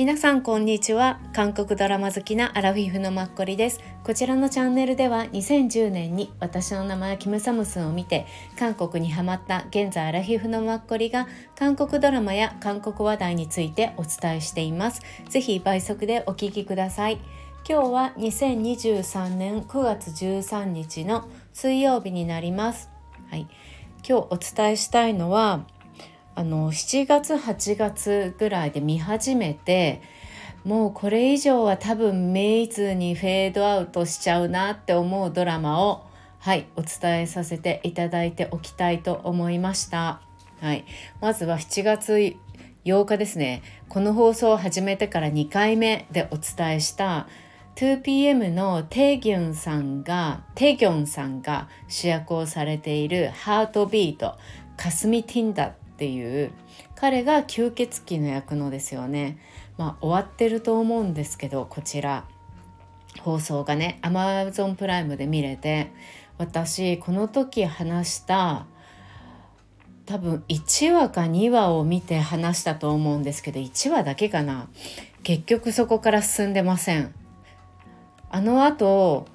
皆さんこんにちは。韓国ドラマ好きなアラフィフのマッコリです。こちらのチャンネルでは2010年に私の名前キムサムスンを見て韓国にハマった現在アラフィフのマッコリが韓国ドラマや韓国話題についてお伝えしています。ぜひ倍速でお聞きください。今日は2023年9月13日の水曜日になります。はい。今日お伝えしたいのはあの7月8月ぐらいで見始めてもうこれ以上は多分メイズにフェードアウトしちゃうなって思うドラマをはいお伝えさせていただいておきたいと思いました。はい、まずは7月8日ですねこの放送を始めてから2回目でお伝えした 2PM のテギョンさんがテギョンさんが主役をされている「ハートビートかすみティンダ」っていう彼が吸血鬼の役のですよね。まあ終わってると思うんですけどこちら。放送がね Amazon プライムで見れて私この時話した多分1話か2話を見て話したと思うんですけど1話だけかな。結局そこから進んでません。あのあと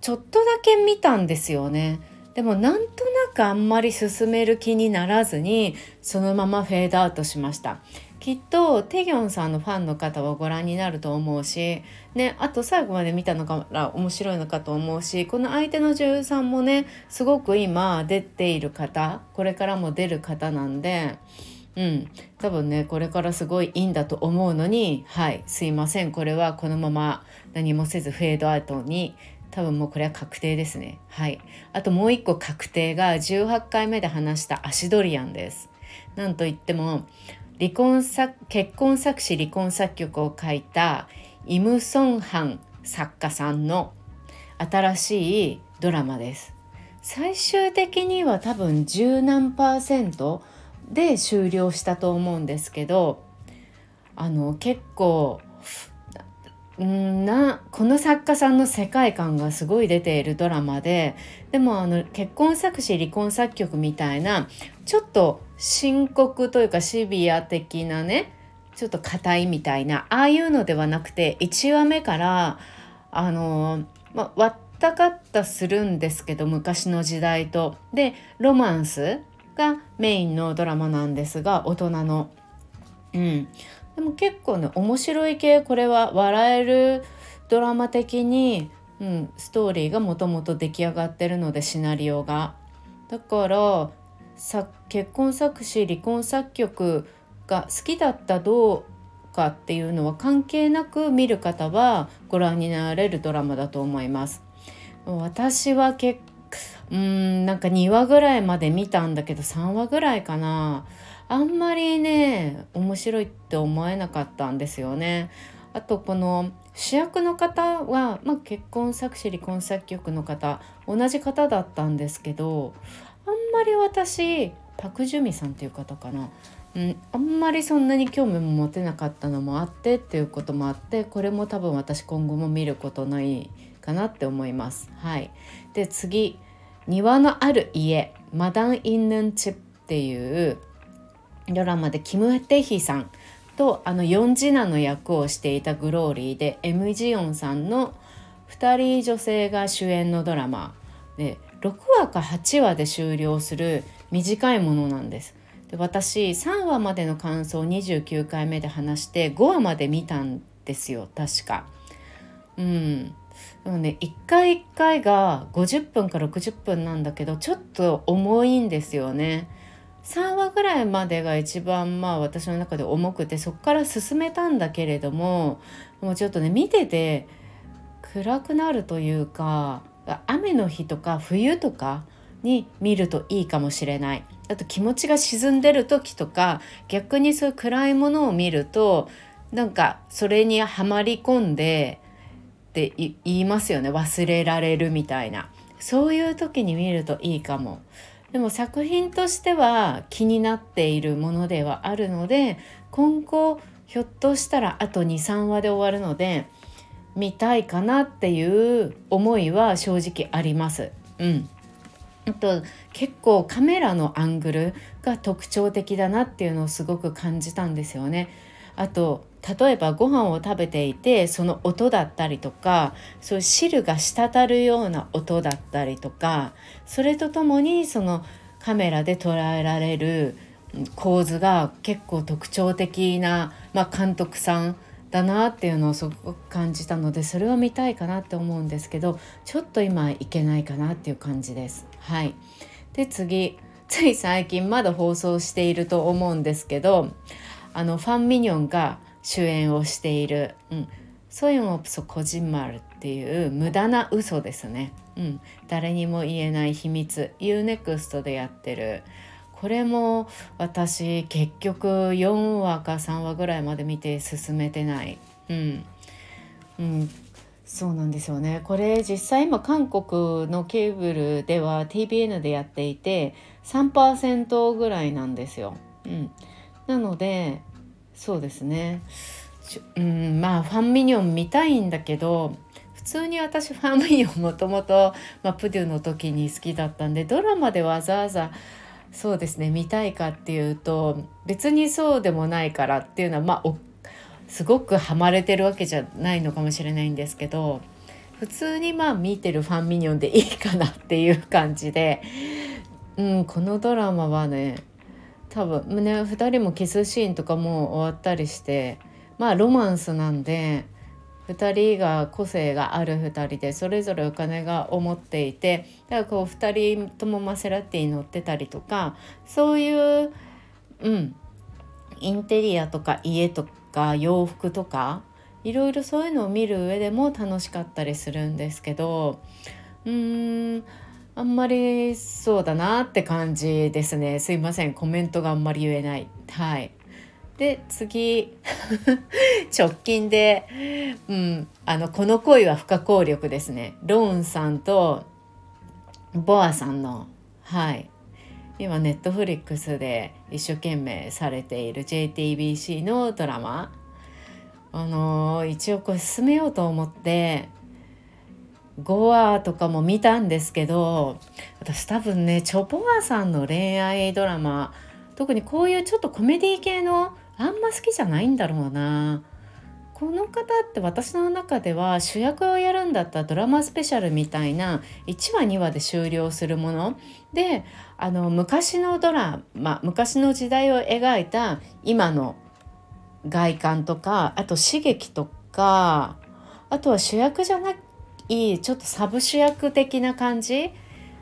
ちょっとだけ見たんですよね。でもなんとなくあんまり進める気にならずにそのままフェードアウトしましたきっとテギョンさんのファンの方はご覧になると思うし、ね、あと最後まで見たのから面白いのかと思うしこの相手の女優さんもねすごく今出ている方これからも出る方なんで。うん、多分ねこれからすごいいいんだと思うのにはいすいませんこれはこのまま何もせずフェードアウトに多分もうこれは確定ですね。はい。あともう一個確定が18回目で話したアシドリアンです。なんといっても離婚作結婚作詞離婚作曲を書いたイム・ソンハン作家さんの新しいドラマです。最終的には多分十何パーセントで終了したと思うんですけどあの結構んなこの作家さんの世界観がすごい出ているドラマででもあの結婚作詞離婚作曲みたいなちょっと深刻というかシビア的なねちょっと硬いみたいなああいうのではなくて1話目からあの、ま割ったかったするんですけど昔の時代とでロマンスがメインのドラマなんですが大人の。うん、でも結構ね面白い系これは笑えるドラマ的に、うん、ストーリーがもともと出来上がってるのでシナリオが。だから結婚作詞離婚作曲が好きだったどうかっていうのは関係なく見る方はご覧になれるドラマだと思います。私は結うんなんか2話ぐらいまで見たんだけど3話ぐらいかなあんまりね面白いって思えなかったんですよね。あとこの主役の方は、まあ、結婚作詞離婚作曲の方同じ方だったんですけどあんまり私パク・ジュミさんっていう方かな、うん、あんまりそんなに興味も持てなかったのもあってっていうこともあってこれも多分私今後も見ることないかなって思います。はい、で次「庭のある家マダン・インヌンチ」っていうドラマでキム・テヒさんとあの4次男の役をしていたグローリーで M ジヨンさんの2人女性が主演のドラマで6話か8話で終了する短いものなんです。で私3話までの感想を29回目で話して5話まで見たんですよ確か。うん、でもね1回1回が50分か60分なんだけどちょっと重いんですよね。3話ぐらいまでが一番まあ私の中で重くてそこから進めたんだけれどももうちょっとね見てて暗くなるというか雨の日とか冬とかに見るといいかもしれない。あと気持ちが沈んでる時とか逆にそういう暗いものを見るとなんかそれにはまり込んでって言いますよね忘れられるみたいなそういう時に見るといいかも。でも作品としては気になっているものではあるので今後ひょっとしたらあと23話で終わるので見たいかなっていう思いは正直あります。うんあと結構カメラのアングルが特徴的だなっていうのをすごく感じたんですよね。あと例えばご飯を食べていてその音だったりとかそういう汁が滴るような音だったりとかそれとともにそのカメラで捉えられる構図が結構特徴的な、まあ、監督さんだなっていうのをすごく感じたのでそれを見たいかなって思うんですけどちょっと今いけないかなっていう感じです。はい、で次つい最近まだ放送していると思うんですけどあのファン・ミニョンが主演をしている「うん、ソヨンオプソコジンマル」っていう無駄な嘘ですね。うん、誰にも言えない秘密 UNEXT でやってる。これも私結局4話か3話ぐらいまで見て進めてない。うん、うん、そうなんですよね。これ実際今韓国のケーブルでは TBN でやっていて3%ぐらいなんですよ。うん、なのでそうですね。うんまあファンミニョン見たいんだけど普通に私ファンミニョンもともとプデュの時に好きだったんでドラマでわざわざそうですね見たいかっていうと別にそうでもないからっていうのはまあすごくハマれてるわけじゃないのかもしれないんですけど普通にまあ見てるファンミニョンでいいかなっていう感じで、うん、このドラマはね多分ね2人もキスシーンとかも終わったりしてまあロマンスなんで2人が個性がある2人でそれぞれお金が思っていてだからこう2人ともマセラティに乗ってたりとかそういううんインテリアとか家とか洋服とかいろいろそういうのを見る上でも楽しかったりするんですけどうーんあんまりそうだなって感じですね。すいません。コメントがあんまり言えない。はい。で次。直近で、うん、あのこの恋は不可抗力ですね。ローンさんとボアさんのはい。今ネットフリックスで一生懸命されている JTBC のドラマ。あのー、一応これ進めようと思って5話とかも見たんですけど私多分ねチョボアさんの恋愛ドラマ特にこういうちょっとコメディ系のあんま好きじゃないんだろうな。この方って私の中では主役をやるんだったらドラマスペシャルみたいな1話2話で終了するもの。であの昔のドラマ昔の時代を描いた今の外観とかあと刺激とかあとは主役じゃないいちょっとサブ主役的な感じ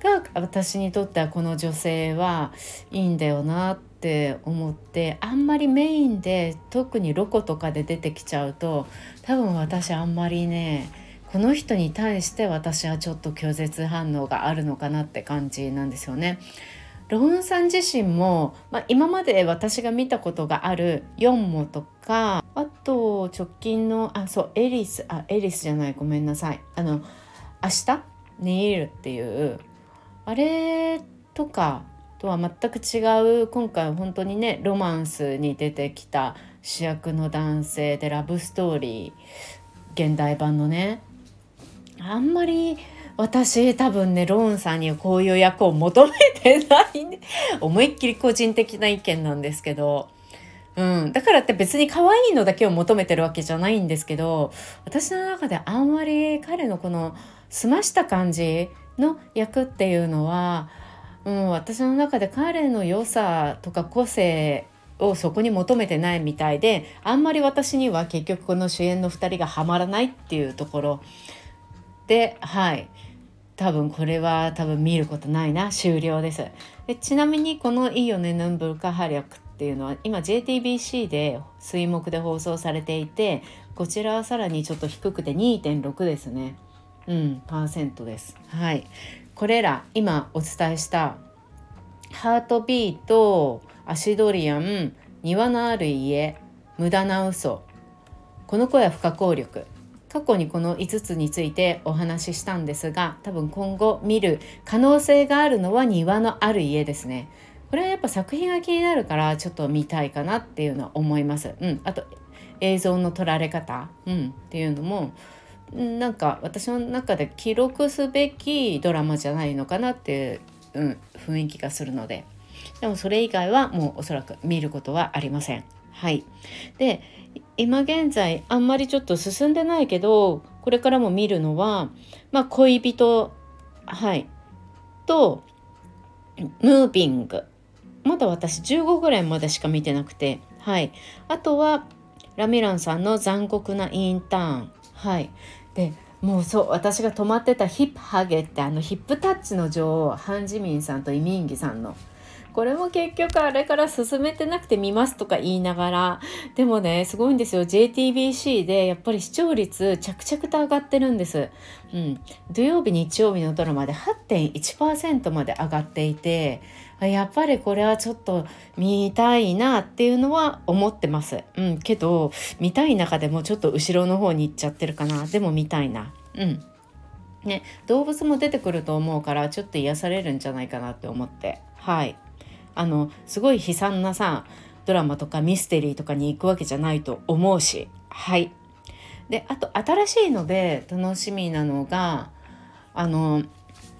が私にとってはこの女性はいいんだよなって思ってあんまりメインで特にロコとかで出てきちゃうと多分私あんまりねこの人に対して私はちょっと拒絶反応があるのかなって感じなんですよね。ロンさん自身も、まあ、今まで私が見たことがあるヨンモとかと直近のあそうエリスあエリスじゃないごめんなさい。あの明日？ネイルっていうあれとかとは全く違う今回本当にねロマンスに出てきた主役の男性でラブストーリー現代版のね。あんまり私多分ねローンさんにはこういう役を求めてないね。思いっきり個人的な意見なんですけど、うん、だからって別に可愛いのだけを求めてるわけじゃないんですけど私の中であんまり彼のこの澄ました感じの役っていうのはうん、私の中で彼の良さとか個性をそこに求めてないみたいであんまり私には結局この主演の2人がハマらないっていうところ。ではい。多分これは多分見ることないな。終了です。でちなみにこの「いいよねヌンブルカハリャク」っていうのは今 JTBC で水木で放送されていてこちらはさらにちょっと低くて2.6ですね。うんパーセントです。はい。これら今お伝えしたハートビートアシドリアン庭のある家無駄な嘘この子や不可抗力。過去にこの5つについてお話ししたんですが多分今後見る可能性があるのは庭のある家ですね。これはやっぱ作品が気になるからちょっと見たいかなっていうのは思います。うん、あと映像の撮られ方、うん、っていうのもなんか私の中で記録すべきドラマじゃないのかなっていう、うん、雰囲気がするので。でもそれ以外はもうおそらく見ることはありません。はい。で今現在あんまりちょっと進んでないけどこれからも見るのは、まあ、恋人はい。とムービング。まだ私15ぐらいまでしか見てなくてはい。あとはラミランさんの残酷なインターン。はい。でもうそう私が泊まってたヒップハゲってあのヒップタッチの女王ハン・ジミンさんとイミンギさんの。これも結局あれから進めてなくて見ますとか言いながらでもねすごいんですよ JTBC でやっぱり視聴率着々と上がってるんです、うん、土曜日日曜日のドラマで8.1%まで上がっていてやっぱりこれはちょっと見たいなっていうのは思ってます。うん、けど見たい中でもちょっと後ろの方に行っちゃってるかな。でも見たいな。うん。ね、動物も出てくると思うからちょっと癒されるんじゃないかなって思ってはいあのすごい悲惨なさドラマとかミステリーとかに行くわけじゃないと思うし。はい。であと新しいので楽しみなのがあの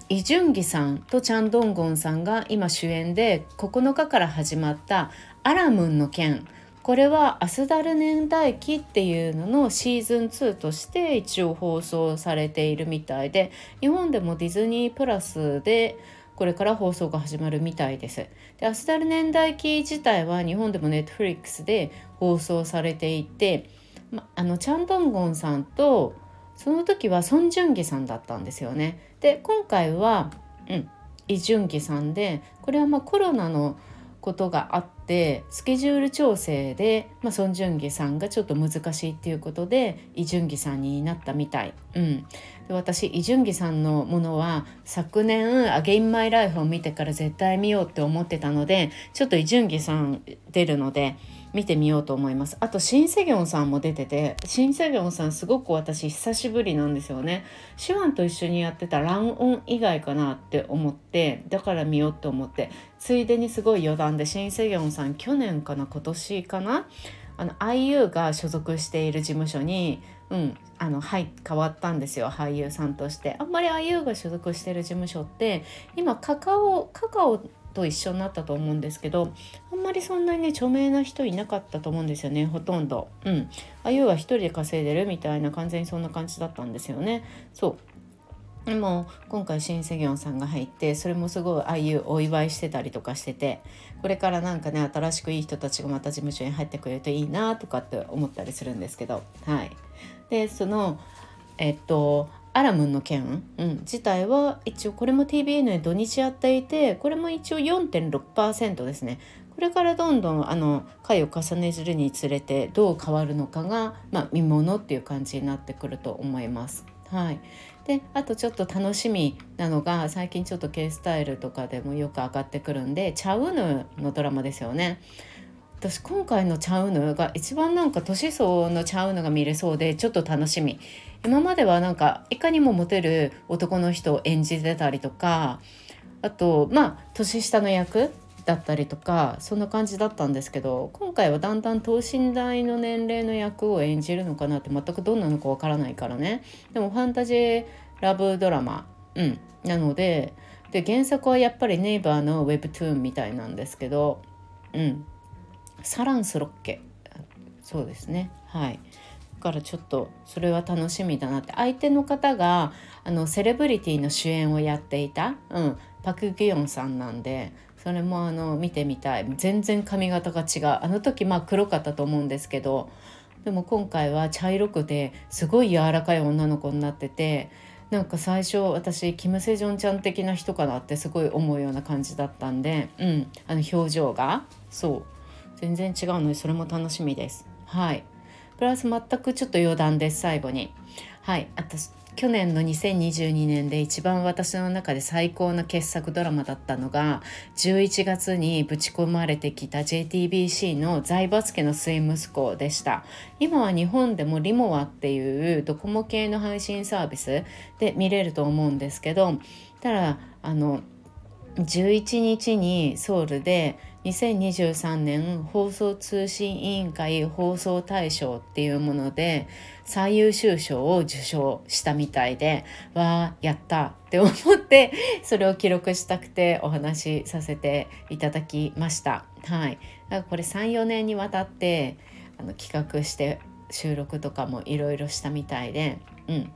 イ・ジュンギさんとチャン・ドンゴンさんが今主演で9日から始まった「アラムンの件」これはアスダル年代記っていうののシーズン2として一応放送されているみたいで日本でもディズニープラスでこれから放送が始まるみたいです。でアスダル年代記自体は日本でもネットフリックスで放送されていて、ま、あのチャンドンゴンさんとその時はソン・ジュンギさんだったんですよね。で今回は、うん、イ・ジュンギさんでこれはまあコロナのことがあってスケジュール調整で、まあ、ソン・ジュンギさんがちょっと難しいっていうことでイ・ジュンギさんになったみたい。うん、で私イ・ジュンギさんのものは昨年「アゲイン・マイ・ライフ」を見てから絶対見ようって思ってたのでちょっとイ・ジュンギさん出るので見てみようと思います。あとシン・セギョンさんも出ててシン・セギョンさんすごく私久しぶりなんですよね。手腕と一緒にやってたランオン以外かなって思ってだから見ようと思ってついでにすごい余談でシン・セギョンさん去年かな今年かなあの IU が所属している事務所にうん、あのはい変わったんですよ。俳優さんとして。あんまり IU が所属してる事務所って今カカオカカオと一緒になったと思うんですけどあんまりそんなにね著名な人いなかったと思うんですよねほとんど。うん、あゆは一人で稼いでるみたいな完全にそんな感じだったんですよね。そう。でも今回新セギョンさんが入ってそれもすごいああいうお祝いしてたりとかしててこれからなんかね新しくいい人たちがまた事務所に入ってくれるといいなとかって思ったりするんですけど。はい。でそのえっとアラムンの件、うん、自体は一応これも TBN で土日やっていてこれも一応4.6%ですねこれからどんどんあの回を重ねるにつれてどう変わるのかが、まあ、見ものっていう感じになってくると思います。はい、であとちょっと楽しみなのが最近ちょっと K スタイルとかでもよく上がってくるんでチャウヌのドラマですよね。私今回のチャウヌが一番なんか年相のチャウヌが見れそうでちょっと楽しみ。今まではなんかいかにもモテる男の人を演じてたりとかあとまあ年下の役だったりとかそんな感じだったんですけど今回はだんだん等身大の年齢の役を演じるのかなって全くどんなのかわからないからね。でもファンタジーラブドラマ、うん、なのでで原作はやっぱりネイバーのウェブトゥーンみたいなんですけど、うん、サランスロッケ。そうですね。はい。からちょっとそれは楽しみだなって。相手の方があのセレブリティの主演をやっていた、うん、パク・ギヨンさんなんでそれもあの見てみたい。全然髪型が違う。あの時まあ黒かったと思うんですけどでも今回は茶色くてすごい柔らかい女の子になっててなんか最初私キム・セジョンちゃん的な人かなってすごい思うような感じだったんで、うん、あの表情が。そう。全然違うのでそれも楽しみです。はい。プラス全くちょっと余談です最後に。はい。あと去年の2022年で一番私の中で最高の傑作ドラマだったのが11月にぶち込まれてきた JTBC の財閥家の末息子でした。今は日本でもリモアっていうドコモ系の配信サービスで見れると思うんですけどただあの11日にソウルで2023年放送通信委員会放送大賞っていうもので最優秀賞を受賞したみたいでわあやったって思ってそれを記録したくてお話しさせていただきました。はい、だからこれ34年にわたってあの企画して収録とかもいろいろしたみたいで、うん、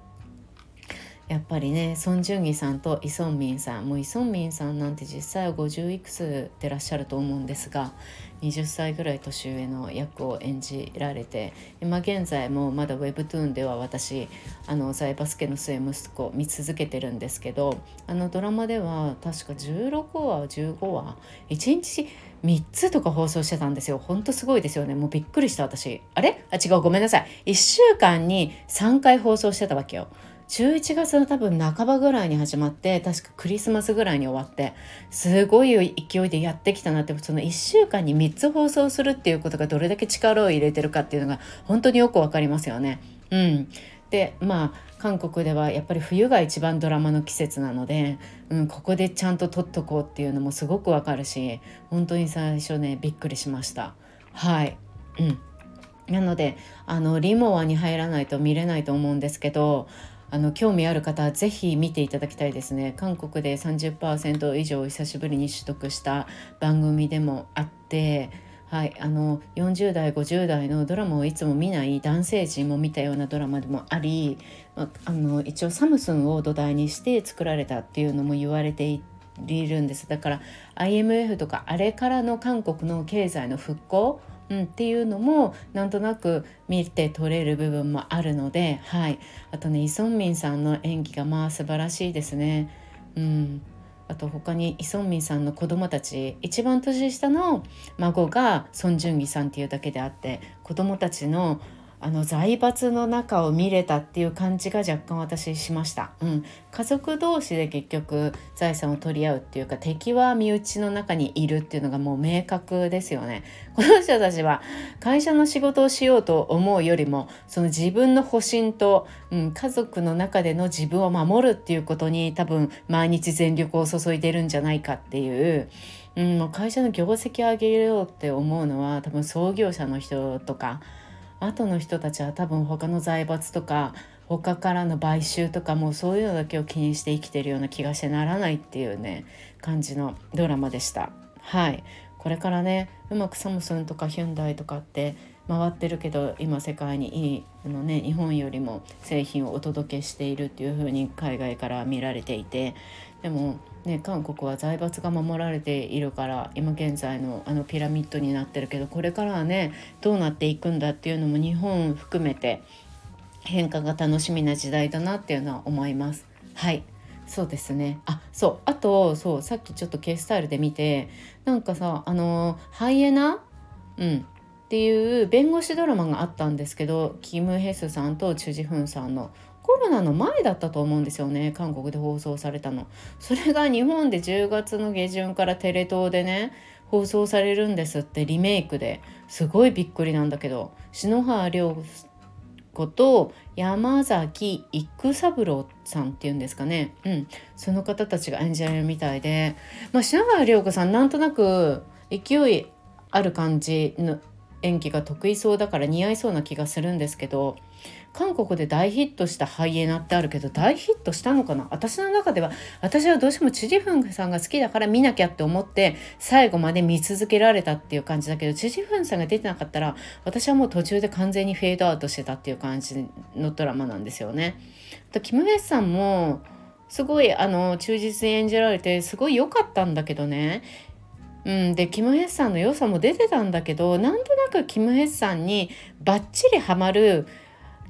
やっぱりねソン・ジュンギさんとイ・ソンミンさんもうイ・ソンミンさんなんて実際は50いくつでらっしゃると思うんですが20歳ぐらい年上の役を演じられて今現在もまだウェブトゥーンでは私あの財バスケの末息子を見続けてるんですけどあのドラマでは確か16話15話1日3つとか放送してたんですよ。ほんとすごいですよね。もうびっくりした私。あれ？あ違う。ごめんなさい。1週間に3回放送してたわけよ。11月の多分半ばぐらいに始まって確かクリスマスぐらいに終わってすごい勢いでやってきたなってその1週間に3つ放送するっていうことがどれだけ力を入れてるかっていうのが本当によく分かりますよね。うん、でまあ韓国ではやっぱり冬が一番ドラマの季節なので、うん、ここでちゃんと撮っとこうっていうのもすごくわかるし本当に最初ねびっくりしました。はい、うんなのであのリモアに入らないと見れないと思うんですけどあの興味ある方はぜひ見ていただきたいですね。韓国で30%以上久しぶりに取得した番組でもあってはい、あの40代50代のドラマをいつも見ない男性陣も見たようなドラマでもありあの一応サムスンを土台にして作られたっていうのも言われているんです。だから IMF とかあれからの韓国の経済の復興うん、っていうのもなんとなく見て取れる部分もあるので、はい、あとねイ・ソンミンさんの演技がまあ素晴らしいですね。うん、あと他にイ・ソンミンさんの子供たち一番年下の孫がソン・ジュンギさんっていうだけであって子供たちのあの財閥の中を見れたっていう感じが若干私しました、うん、家族同士で結局財産を取り合うっていうか敵は身内の中にいるっていうのがもう明確ですよね。この人たちは会社の仕事をしようと思うよりもその自分の保身と、うん、家族の中での自分を守るっていうことに多分毎日全力を注いでるんじゃないかっていう。うん、もう会社の業績を上げようって思うのは多分創業者の人とか後の人たちは多分他の財閥とか他からの買収とかもうそういうのだけを気にして生きてるような気がしてならないっていうね感じのドラマでした。はいこれからねうまくサムスンとかヒュンダイとかって回ってるけど今世界にいいあの、ね、日本よりも製品をお届けしているっていう風に海外から見られていてでもね、韓国は財閥が守られているから今現在のあのピラミッドになってるけどこれからはねどうなっていくんだっていうのも日本含めて変化が楽しみな時代だなっていうのは思います。はい。そうですね。あそう。あとそうさっきちょっと K スタイルで見てなんかさあのハイエナ？うん。っていう弁護士ドラマがあったんですけどキム・ヘスさんとチュジフンさんのコロナの前だったと思うんですよね韓国で放送されたの。それが日本で10月の下旬からテレ東でね放送されるんですってリメイクで。すごいびっくりなんだけど。篠原涼子と山崎育三郎さんっていうんですかね、うん、その方たちが演じられるみたいで、まあ、篠原涼子さんなんとなく勢いある感じの演技が得意そうだから似合いそうな気がするんですけど韓国で大ヒットしたハイエナってあるけど大ヒットしたのかな？私の中では私はどうしてもチュジフンさんが好きだから見なきゃって思って最後まで見続けられたっていう感じだけどチュジフンさんが出てなかったら私はもう途中で完全にフェードアウトしてたっていう感じのドラマなんですよね。とキム・ヘスさんもすごいあの忠実に演じられてすごい良かったんだけどねうん、でキム・ヘッサンの良さも出てたんだけどなんとなくキム・ヘッサンにバッチリハマる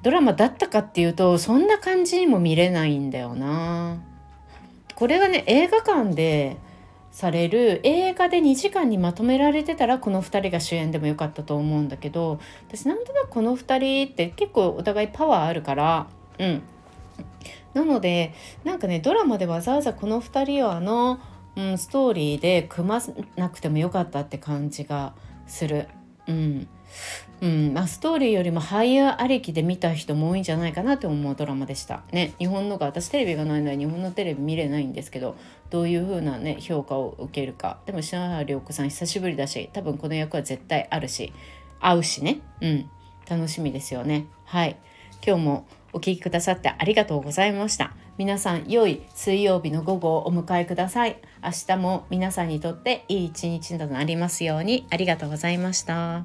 ドラマだったかっていうとそんな感じにも見れないんだよな。これがね映画館でされる映画で2時間にまとめられてたらこの2人が主演でもよかったと思うんだけど私なんとなくこの2人って結構お互いパワーあるからうんなのでなんかねドラマでわざわざこの2人をあの、うん、ストーリーで組まなくてもよかったって感じがする。うん。うん。まあ、ストーリーよりも俳優ありきで見た人も多いんじゃないかなと思うドラマでした。ね日本のが私テレビがないので日本のテレビ見れないんですけどどういう風なね評価を受けるか。でも篠原涼子さん久しぶりだし多分この役は絶対あるし合うしね。うん。楽しみですよね。はい。今日もお聴きくださってありがとうございました。皆さん良い水曜日の午後をお迎えください。明日も皆さんにとっていい一日となりますように。ありがとうございました。